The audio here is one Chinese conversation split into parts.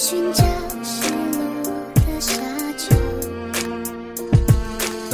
寻找。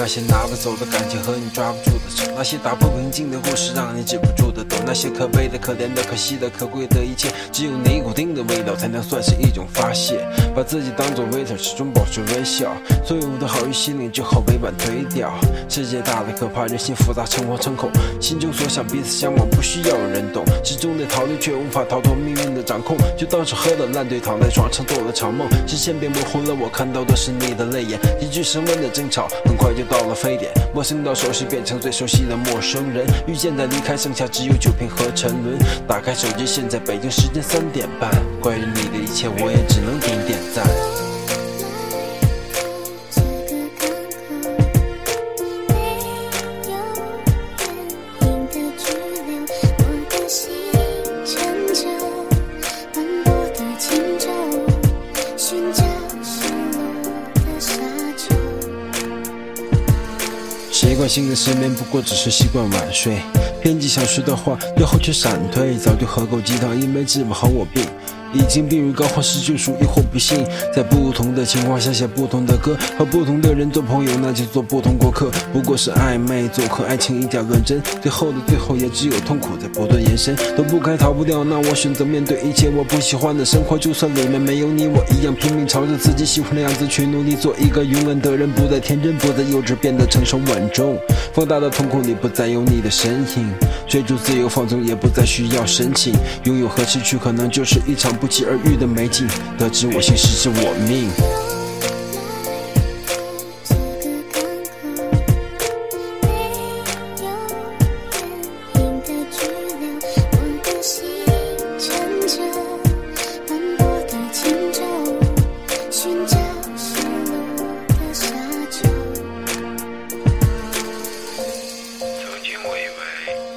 那些拿不走的感情和你抓不住的手，那些打破平静的故事让你止不住的抖，那些可悲的、可怜的、可惜的、可贵的一切，只有尼古丁的味道才能算是一种发泄。把自己当作 waiter，始终保持微笑，所有的好于心灵就好委婉推掉。世界大的可怕，人心复杂，诚惶诚恐，心中所想彼此相望，不需要有人懂。始终的逃离，却无法逃脱命运的掌控，就当是喝了烂醉，躺在床上做了场梦，视线变模糊了，我看到的是你的泪眼，一句升温的争吵，很快就到到了非典，陌生到熟悉，变成最熟悉的陌生人，遇见的离开，剩下只有酒瓶和沉沦。打开手机，现在北京时间三点半，关于你的一切，我也只能点点赞。习惯性的失眠，不过只是习惯晚睡。编辑想说的话，最后却闪退。早就喝够鸡汤，因为治不好我病。已经病入膏肓是救赎，亦或不幸。在不同的情况下写不同的歌，和不同的人做朋友，那就做不同过客。不过是暧昧做客，爱情一点认真，最后的最后也只有痛苦在不断延伸。都不该逃不掉，那我选择面对一切我不喜欢的生活，就算里面没有你，我一样拼命朝着自己喜欢的样子去努力，做一个勇敢的人，不再天真，不再幼稚，变得成熟稳重。放大的瞳孔里不再有你的身影，追逐自由放纵也不再需要申请，拥有和失去可能就是一场不期而遇的美景，得知我心，事之我命。没有原因的拘留，我的心斑驳的轻舟，寻找失落的沙洲。曾经我以为。